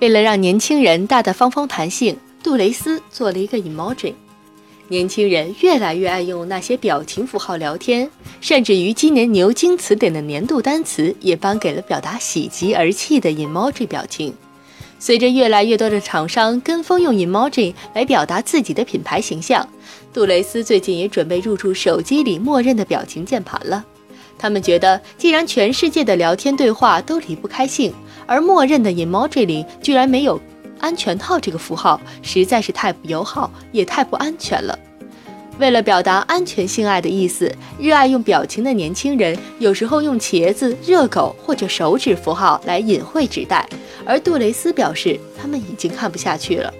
为了让年轻人大大方方弹性，杜蕾斯做了一个 emoji。年轻人越来越爱用那些表情符号聊天，甚至于今年牛津词典的年度单词也颁给了表达喜极而泣的 emoji 表情。随着越来越多的厂商跟风用 emoji 来表达自己的品牌形象，杜蕾斯最近也准备入驻手机里默认的表情键盘了。他们觉得，既然全世界的聊天对话都离不开性，而默认的 emoji 里居然没有安全套这个符号，实在是太不友好，也太不安全了。为了表达安全性爱的意思，热爱用表情的年轻人有时候用茄子、热狗或者手指符号来隐晦指代。而杜蕾斯表示，他们已经看不下去了。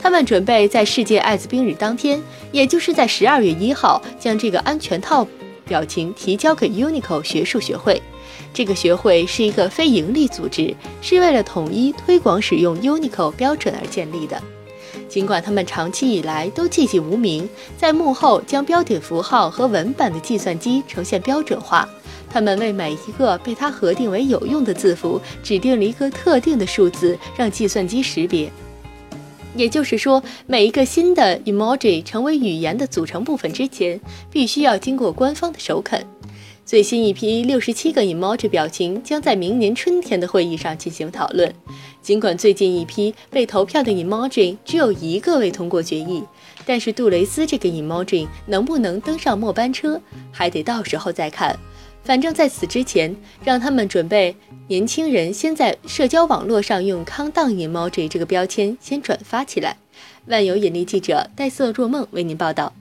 他们准备在世界艾滋病日当天，也就是在十二月一号，将这个安全套表情提交给 Uniqlo 学术学会。这个学会是一个非营利组织，是为了统一推广使用 Uniqlo 标准而建立的。尽管他们长期以来都寂寂无名，在幕后将标点符号和文本的计算机呈现标准化。他们为每一个被他核定为有用的字符指定了一个特定的数字，让计算机识别。也就是说，每一个新的 emoji 成为语言的组成部分之前，必须要经过官方的首肯。最新一批六十七个 emoji 表情将在明年春天的会议上进行讨论。尽管最近一批被投票的 emoji 只有一个未通过决议，但是杜蕾斯这个 emoji 能不能登上末班车，还得到时候再看。反正在此之前，让他们准备年轻人先在社交网络上用 “countdown emoji” 这个标签先转发起来。万有引力记者戴瑟若梦为您报道。